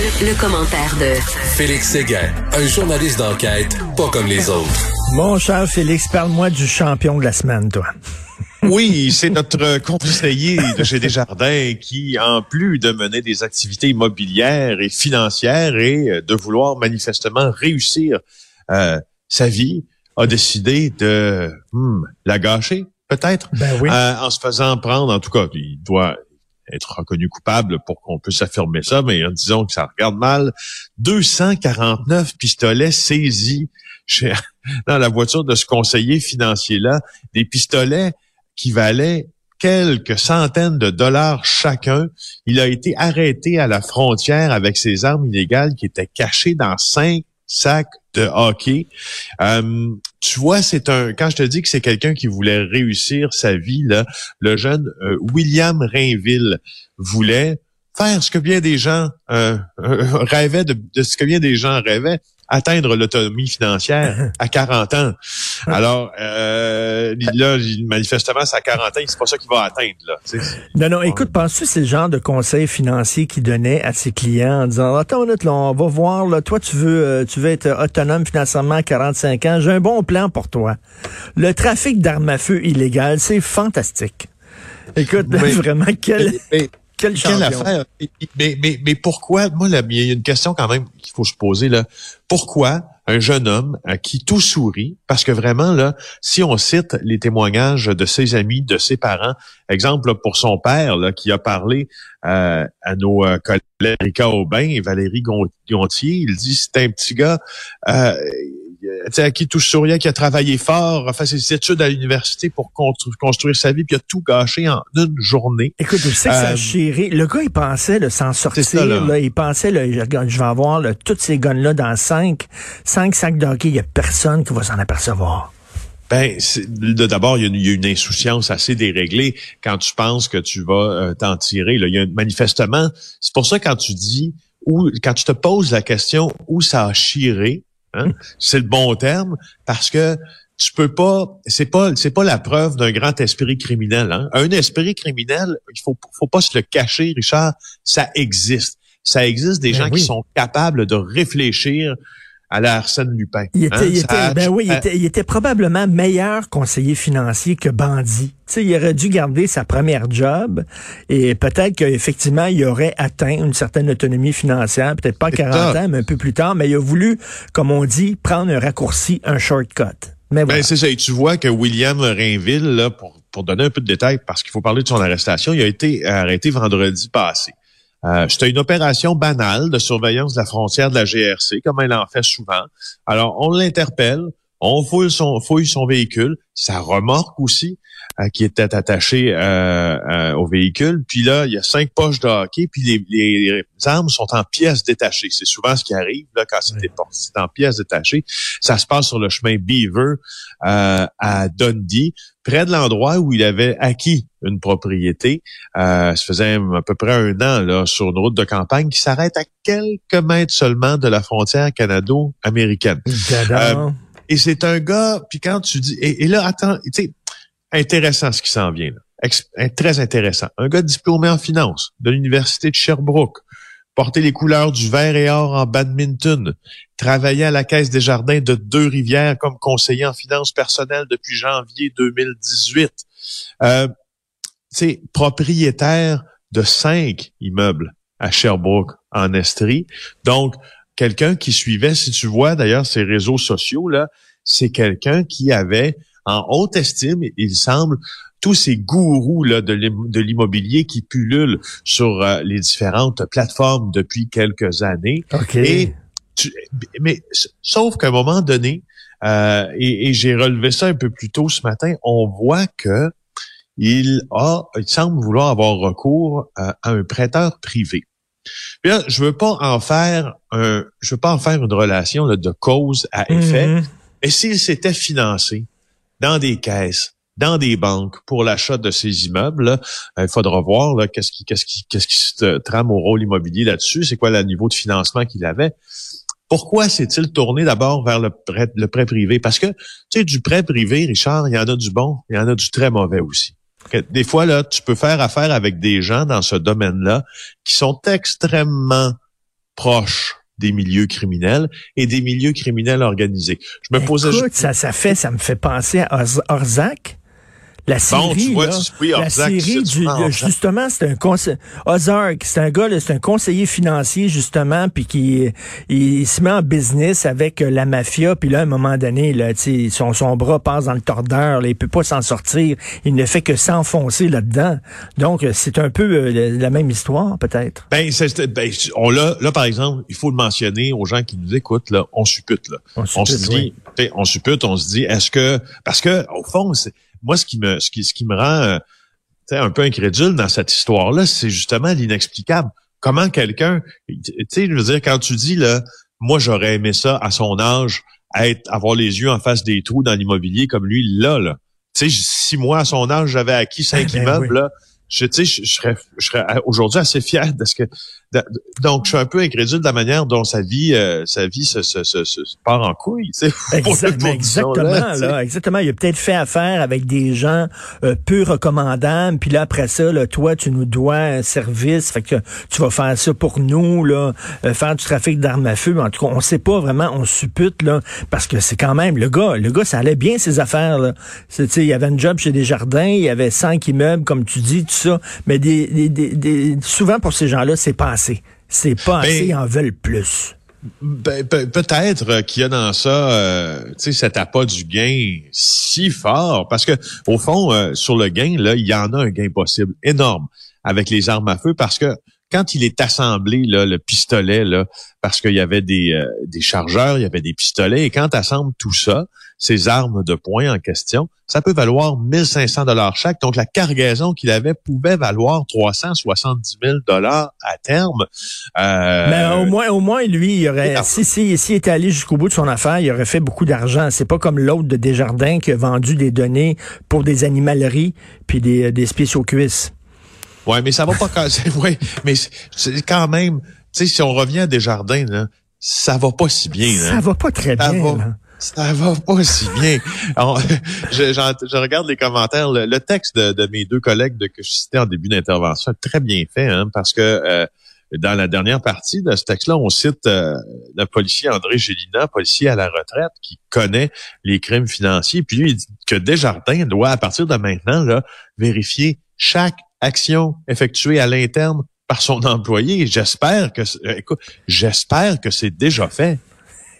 Le, le commentaire de Félix Séguin, un journaliste d'enquête pas comme les autres. Mon cher Félix, parle-moi du champion de la semaine, toi. Oui, c'est notre conseiller de chez Desjardins qui, en plus de mener des activités immobilières et financières et euh, de vouloir manifestement réussir euh, sa vie, a décidé de hmm, la gâcher, peut-être, Ben oui. euh, en se faisant prendre, en tout cas, il doit être reconnu coupable pour qu'on puisse affirmer ça, mais en disant que ça regarde mal, 249 pistolets saisis dans la voiture de ce conseiller financier-là, des pistolets qui valaient quelques centaines de dollars chacun. Il a été arrêté à la frontière avec ses armes illégales qui étaient cachées dans cinq sacs de hockey. Euh, tu vois, c'est un. Quand je te dis que c'est quelqu'un qui voulait réussir sa vie, là, le jeune euh, William Rainville voulait faire ce que bien des gens euh, rêvaient de ce que bien des gens rêvaient, atteindre l'autonomie financière à 40 ans. Alors euh, là, manifestement, c'est à 40 ans, c'est pas ça qu'il va atteindre là. tu sais. Non, non, écoute, penses-tu que c'est le genre de conseil financier qu'il donnait à ses clients en disant, attends, une minute, là, on va voir, là, toi, tu veux, euh, tu veux être autonome financièrement à 45 ans, j'ai un bon plan pour toi. Le trafic d'armes à feu illégal, c'est fantastique. Écoute, Oui. vraiment, quel, Mais- quel champion? Quelle affaire? Mais, mais, mais pourquoi, moi, là, il y a une question quand même qu'il faut se poser, là. Pourquoi un jeune homme à qui tout sourit, parce que vraiment, là, si on cite les témoignages de ses amis, de ses parents, exemple, là, pour son père, là, qui a parlé euh, à nos euh, collègues Erika Aubin et Valérie Gon- Gontier, il dit, c'est un petit gars, euh, sais, à qui tout souriait, qui a travaillé fort, a fait ses études à l'université pour constru- construire sa vie, puis a tout gâché en une journée. Écoute, je sais que ça a Euh, chiré. Le gars, il pensait s'en sortir. ça, là. là. Il pensait, là, je vais avoir là, toutes ces guns-là dans cinq, cinq sacs de hockey. Il n'y a personne qui va s'en apercevoir. Ben, d'abord, il y, a une, il y a une insouciance assez déréglée quand tu penses que tu vas euh, t'en tirer. Là. Il y a manifestement, c'est pour ça quand tu dis ou quand tu te poses la question où ça a chiré, hein, c'est le bon terme parce que tu peux pas, c'est pas, c'est pas la preuve d'un grand esprit criminel. Hein? Un esprit criminel, il faut, faut pas se le cacher, Richard, ça existe. Ça existe des Ben gens oui. qui sont capables de réfléchir à la Arsène Lupin. Il était, hein? il ben oui, il était, il était probablement meilleur conseiller financier que bandit. Tu sais, il aurait dû garder sa première job et peut-être qu'effectivement, il aurait atteint une certaine autonomie financière, peut-être pas à C'est 40 ça. ans, mais un peu plus tard, mais il a voulu, comme on dit, prendre un raccourci, un shortcut. Mais voilà. Ben, c'est ça. Et tu vois que William Rainville, là, pour, pour donner un peu de détails, parce qu'il faut parler de son arrestation, il a été arrêté vendredi passé. Euh, C'était une opération banale de surveillance de la frontière de la GRC, comme elle en fait souvent. Alors, on l'interpelle, on fouille son, fouille son véhicule, sa remorque aussi, euh, qui était attachée euh, euh, au véhicule. Puis là, il y a cinq poches de hockey, puis les, les armes sont en pièces détachées. C'est souvent ce qui arrive là quand c'est en pièces détachées. Ça se passe sur le chemin Beaver euh, à Dundee, près de l'endroit où il avait acquis une propriété. Euh, ça faisait à peu près un an là sur une route de campagne qui s'arrête à quelques mètres seulement de la frontière canado-américaine. Et c'est un gars, puis quand tu dis, et, là, attends, tu sais, intéressant ce qui s'en vient, là. Très intéressant. Un gars diplômé en finance de l'Université de Sherbrooke, porter les couleurs du vert et or en badminton, travailler à la Caisse des Jardins de Deux-Rivières comme conseiller en finances personnelles depuis janvier 2018. Euh, tu sais, propriétaire de cinq immeubles à Sherbrooke, en Estrie. Donc, quelqu'un qui suivait, si tu vois d'ailleurs ses réseaux sociaux, là, c'est quelqu'un qui avait en haute estime, il semble, tous ces gourous là, de l'im- de l'immobilier qui pullulent sur euh, les différentes plateformes depuis quelques années. OK. Et tu- mais sauf qu'à un moment donné, euh, et, et j'ai relevé ça un peu plus tôt ce matin, on voit que il a, il semble vouloir avoir recours à, un prêteur privé. Puis là, je veux pas en faire un, je veux pas en faire une relation de cause à effet. Mhm. Et s'il s'était financé dans des caisses, dans des banques pour l'achat de ces immeubles, là, il faudra voir qu'est-ce qui, qu'est-ce qui, qu'est-ce qui se trame au rôle immobilier là-dessus, c'est quoi le niveau de financement qu'il avait. Pourquoi s'est-il tourné d'abord vers le prêt, le prêt privé? Parce que, tu sais, du prêt privé, Richard, il y en a du bon, il y en a du très mauvais aussi. Des fois, là, tu peux faire affaire avec des gens dans ce domaine-là qui sont extrêmement proches des milieux criminels et des milieux criminels organisés. Je me posais... Écoute, ça, ça fait, ça me fait penser à Orzac. La série, là, la série du, justement, c'est un conseiller, Ozark, c'est un gars, c'est un conseiller financier justement, puis qui il, se met en business avec euh, la mafia, puis là à un moment donné, là, son son bras passe dans le tordeur, là, il peut pas s'en sortir, il ne fait que s'enfoncer là-dedans. Donc euh, c'est un peu euh, la même histoire peut-être. Ben, ben on l'a là par exemple, il faut le mentionner aux gens qui nous écoutent là, on suppute là, on, suppute, se dit, on suppute, on se dit, est-ce que parce que au fond c'est moi, ce qui me, ce qui, ce qui me rend euh, un peu incrédule dans cette histoire-là, c'est justement l'inexplicable. Comment quelqu'un, tu sais, je veux dire, quand tu dis là, moi j'aurais aimé ça à son âge, être, avoir les yeux en face des trous dans l'immobilier comme lui là, là. Tu sais, si moi à son âge j'avais acquis cinq ben immeubles, là, je, tu sais, je, serais, je serais aujourd'hui assez fier de ce que. donc, je suis un peu incrédule de la manière dont sa vie, euh, sa vie se, se, se, se, part en couille. Tu sais, exactement, là, exactement. Il a peut-être fait affaire avec des gens euh, peu recommandables. Puis là, après ça, là, toi, tu nous dois un service. Fait que tu vas faire ça pour nous, là, euh, faire du trafic d'armes à feu. En tout cas, on sait pas vraiment. On suppute là, parce que c'est quand même le gars. Le gars, ça allait bien ses affaires. Là. Il y avait un job chez Desjardins. Il y avait cinq immeubles, comme tu dis. Mais des, souvent pour ces gens-là, c'est pas assez. C'est pas ben, assez, ils en veulent plus. Ben, peut-être qu'il y a dans ça, euh, tu sais, cet appât du gain si fort, parce que au fond, euh, sur le gain, là, il y en a un gain possible énorme avec les armes à feu, parce que quand il est assemblé, là, le pistolet, là, parce qu'il y avait des, euh, des chargeurs, il y avait des pistolets, et quand tu assembles tout ça, ces armes de poing en question, ça peut valoir 1500 dollars chaque. Donc, la cargaison qu'il avait pouvait valoir 370 000 dollars à terme. Euh, Mais au moins, au moins, lui, il aurait, si, si, si était allé jusqu'au bout de son affaire, il aurait fait beaucoup d'argent. C'est pas comme l'autre de Desjardins qui a vendu des données pour des animaleries puis des, des spéciaux cuisses. Ouais, mais ça va pas casser. ouais, mais c'est quand même, tu sais, si on revient à Desjardins, là, ça va pas si bien. Ça va pas très bien. Ça va pas si bien. je, je, regarde les commentaires. Le, texte de, mes deux collègues de, que je citais en début d'intervention est très bien fait, hein, parce que euh, dans la dernière partie de ce texte-là, on cite euh, le policier André Gélina, policier à la retraite, qui connaît les crimes financiers. Puis lui, il dit que Desjardins doit, à partir de maintenant, là, vérifier chaque action effectuée à l'interne par son employé. J'espère que, euh, écoute, j'espère que c'est déjà fait.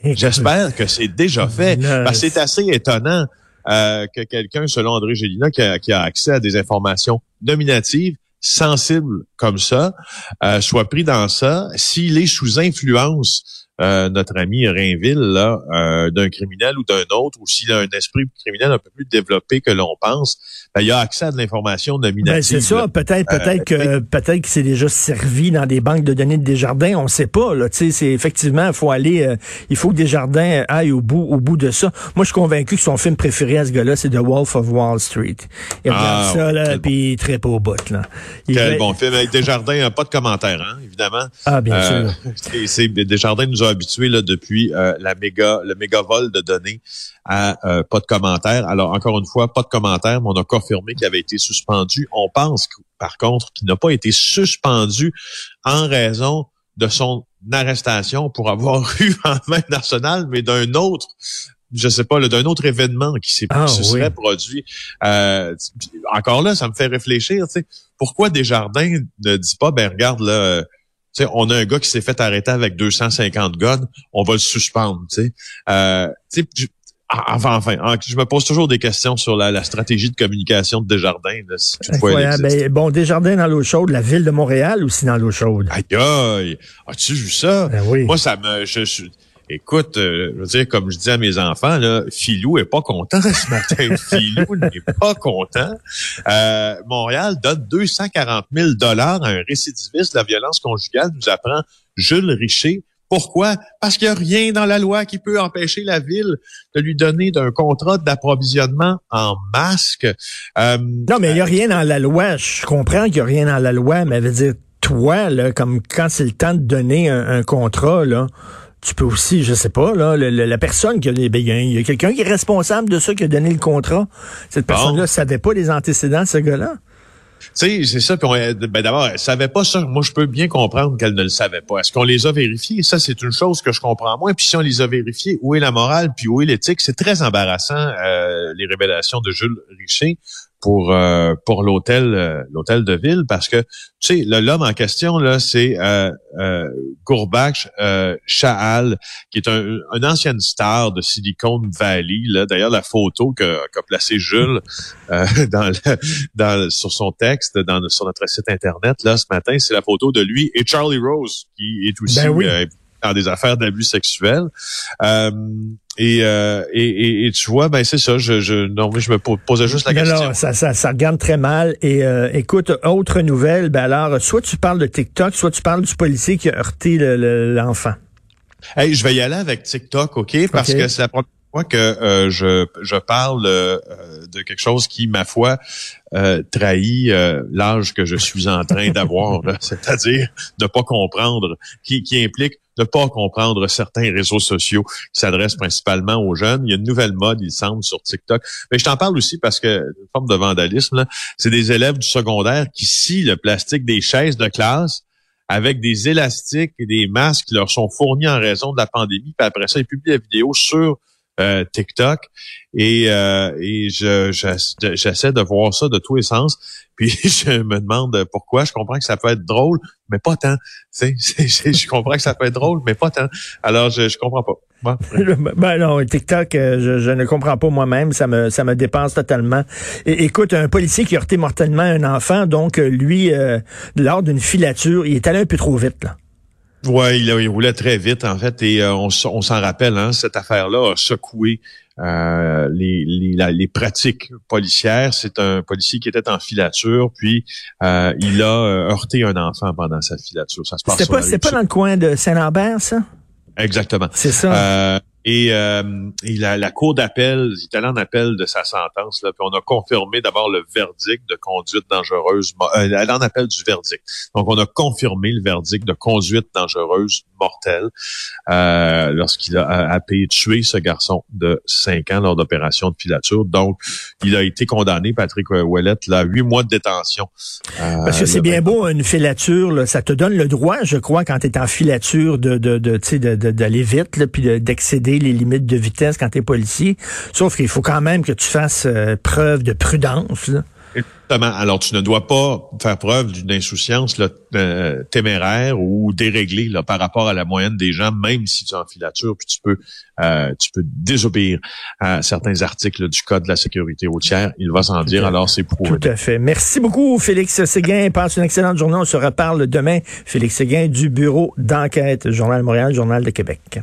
J'espère que c'est déjà fait. Parce que c'est assez étonnant euh, que quelqu'un, selon André Gélina, qui a, accès à des informations nominatives, sensibles comme ça, euh, soit pris dans ça. S'il est sous influence euh, notre ami Rainville là euh, d'un criminel ou d'un autre, ou s'il a un esprit criminel un peu plus développé que l'on pense, ben, il a accès à de l'information nominative. Ben, c'est ça, peut-être, peut-être que peut-être que c'est déjà servi dans des banques de données de Desjardins, on sait pas. Là, c'est effectivement, il faut aller, euh, il faut que Desjardins aille au bout, au bout de ça. Moi, je suis convaincu que son film préféré à ce gars-là, c'est The Wolf of Wall Street. Il regarde ah, ça là, puis il très au bout là. quel bon film avec Desjardins, pas de commentaire, hein, évidemment. Ah bien sûr. C'est Desjardins nous a habitués là, depuis euh, la méga, le méga vol de données à euh, pas de commentaires. Alors, encore une fois, pas de commentaires, mais on a confirmé qu'il avait été suspendu. On pense, par contre, qu'il n'a pas été suspendu en raison de son arrestation pour avoir eu en main nationale, mais d'un autre je sais pas, d'un autre événement qui s'est ah, se serait produit. Euh, encore là, ça me fait réfléchir, tu sais, pourquoi Desjardins ne dit pas, ben regarde là, sais, on a un gars qui s'est fait arrêter avec 250 guns, on va le suspendre. Tu sais, euh, enfin, enfin, je me pose toujours des questions sur la, stratégie de communication de Desjardins. si ben, bon, Desjardins dans l'eau chaude, la ville de Montréal aussi dans l'eau chaude. Aïe aïe, as-tu vu ça? Ben oui. Moi, ça me, je, Écoute, euh, je veux dire, comme je dis à mes enfants, là, Filou est pas content ce matin. Filou n'est pas content. Euh, Montréal donne 240 000 dollars à un récidiviste de la violence conjugale, nous apprend Jules Richer. Pourquoi? Parce qu'il n'y a rien dans la loi qui peut empêcher la ville de lui donner d'un contrat d'approvisionnement en masque. Euh, non, mais il n'y a rien dans la loi. Je comprends qu'il n'y a rien dans la loi, mais veut dire, toi, là, comme quand c'est le temps de donner un, un contrat, là, tu peux aussi, je sais pas, là, la, personne qui a les ben, il y a, quelqu'un qui est responsable de ça, qui a donné le contrat. Cette personne-là ne savait pas les antécédents de ce gars-là. Tu sais, c'est ça. ben d'abord, elle savait pas ça. Moi, je peux bien comprendre qu'elle ne le savait pas. Est-ce qu'on les a vérifiés? Ça, c'est une chose que je comprends moins. Puis si on les a vérifiés, où est la morale puis où est l'éthique? C'est très embarrassant euh, les révélations de Jules Richer pour euh, pour l'hôtel euh, l'hôtel de ville parce que tu sais l'homme en question là c'est euh, euh, Gourbach euh, Chahal qui est un, une ancienne star de Silicon Valley là d'ailleurs la photo que qu'a placé Jules dans, dans sur son texte dans sur notre site internet là ce matin c'est la photo de lui et Charlie Rose qui est aussi ben dans des affaires d'abus sexuels. Euh, euh, et, et, et, tu vois, ben c'est ça. Je, je, non, je me posais juste la question. Non, ça, ça, ça regarde très mal. Et euh, écoute, autre nouvelle. Ben alors, soit tu parles de TikTok, soit tu parles du policier qui a heurté l'enfant. hey, je vais y aller avec TikTok, ok, parce que c'est la première fois que euh, je, je parle euh, de quelque chose qui, ma foi, euh, trahit l'âge que je suis en train d'avoir, c'est-à-dire de pas comprendre, qui, qui implique ne pas comprendre certains réseaux sociaux qui s'adressent principalement aux jeunes. Il y a une nouvelle mode, il semble, sur TikTok. Mais je t'en parle aussi parce que, une forme de vandalisme, c'est des élèves du secondaire qui scient le plastique des chaises de classe avec des élastiques et des masques qui leur sont fournis en raison de la pandémie. Puis après ça, ils publient la vidéo sur euh, TikTok et, euh, et je, j'essaie de voir ça de tous les sens. Puis je me demande pourquoi. Je comprends que ça peut être drôle, mais pas tant. C'est, je comprends que ça peut être drôle, mais pas tant. Alors je, je comprends pas. Ben non, TikTok, euh, je, ne comprends pas moi-même. Ça me, ça me dépasse totalement. Et, écoute, un policier qui a heurté mortellement un enfant, donc lui, lors d'une filature, il est allé un peu trop vite là. Ouais, il, il, roulait très vite en fait et euh, on, s'en rappelle. Hein, cette affaire-là a secoué euh, les, les, les, pratiques policières. C'est un policier qui était en filature, puis euh, il a heurté un enfant pendant sa filature. Ça se passe. C'était pas, pas dans le coin de Saint-Lambert, ça? Exactement. C'est ça. Et, euh, la, cour d'appel, il est allé en appel de sa sentence, là, puis on a confirmé d'abord le verdict de conduite dangereuse, euh, elle en appel du verdict. Donc on a confirmé le verdict de conduite dangereuse mortelle euh, lorsqu'il a, a, tué ce garçon de 5 ans lors d'opération de filature. Donc il a été condamné, Patrick Ouellette, là, 8 mois de détention. Euh, Parce que c'est bien beau une filature, ça te donne le droit, je crois, quand tu es en filature, de d'aller de, de, de, vite, puis d'excéder les limites de vitesse quand tu es policier. Sauf qu'il faut quand même que tu fasses euh, preuve de prudence. Exactement. Alors, tu ne dois pas faire preuve d'une insouciance euh, téméraire ou déréglée là, par rapport à la moyenne des gens, même si tu es en filature, puis tu peux, euh, tu peux désobéir à certains articles du Code de la sécurité routière. Il va s'en dire, alors c'est prouvé. Tout à fait. Merci beaucoup, Félix Séguin. Passe une excellente journée. On se reparle demain. Félix Séguin du Bureau d'enquête, Journal de Montréal, Journal de Québec.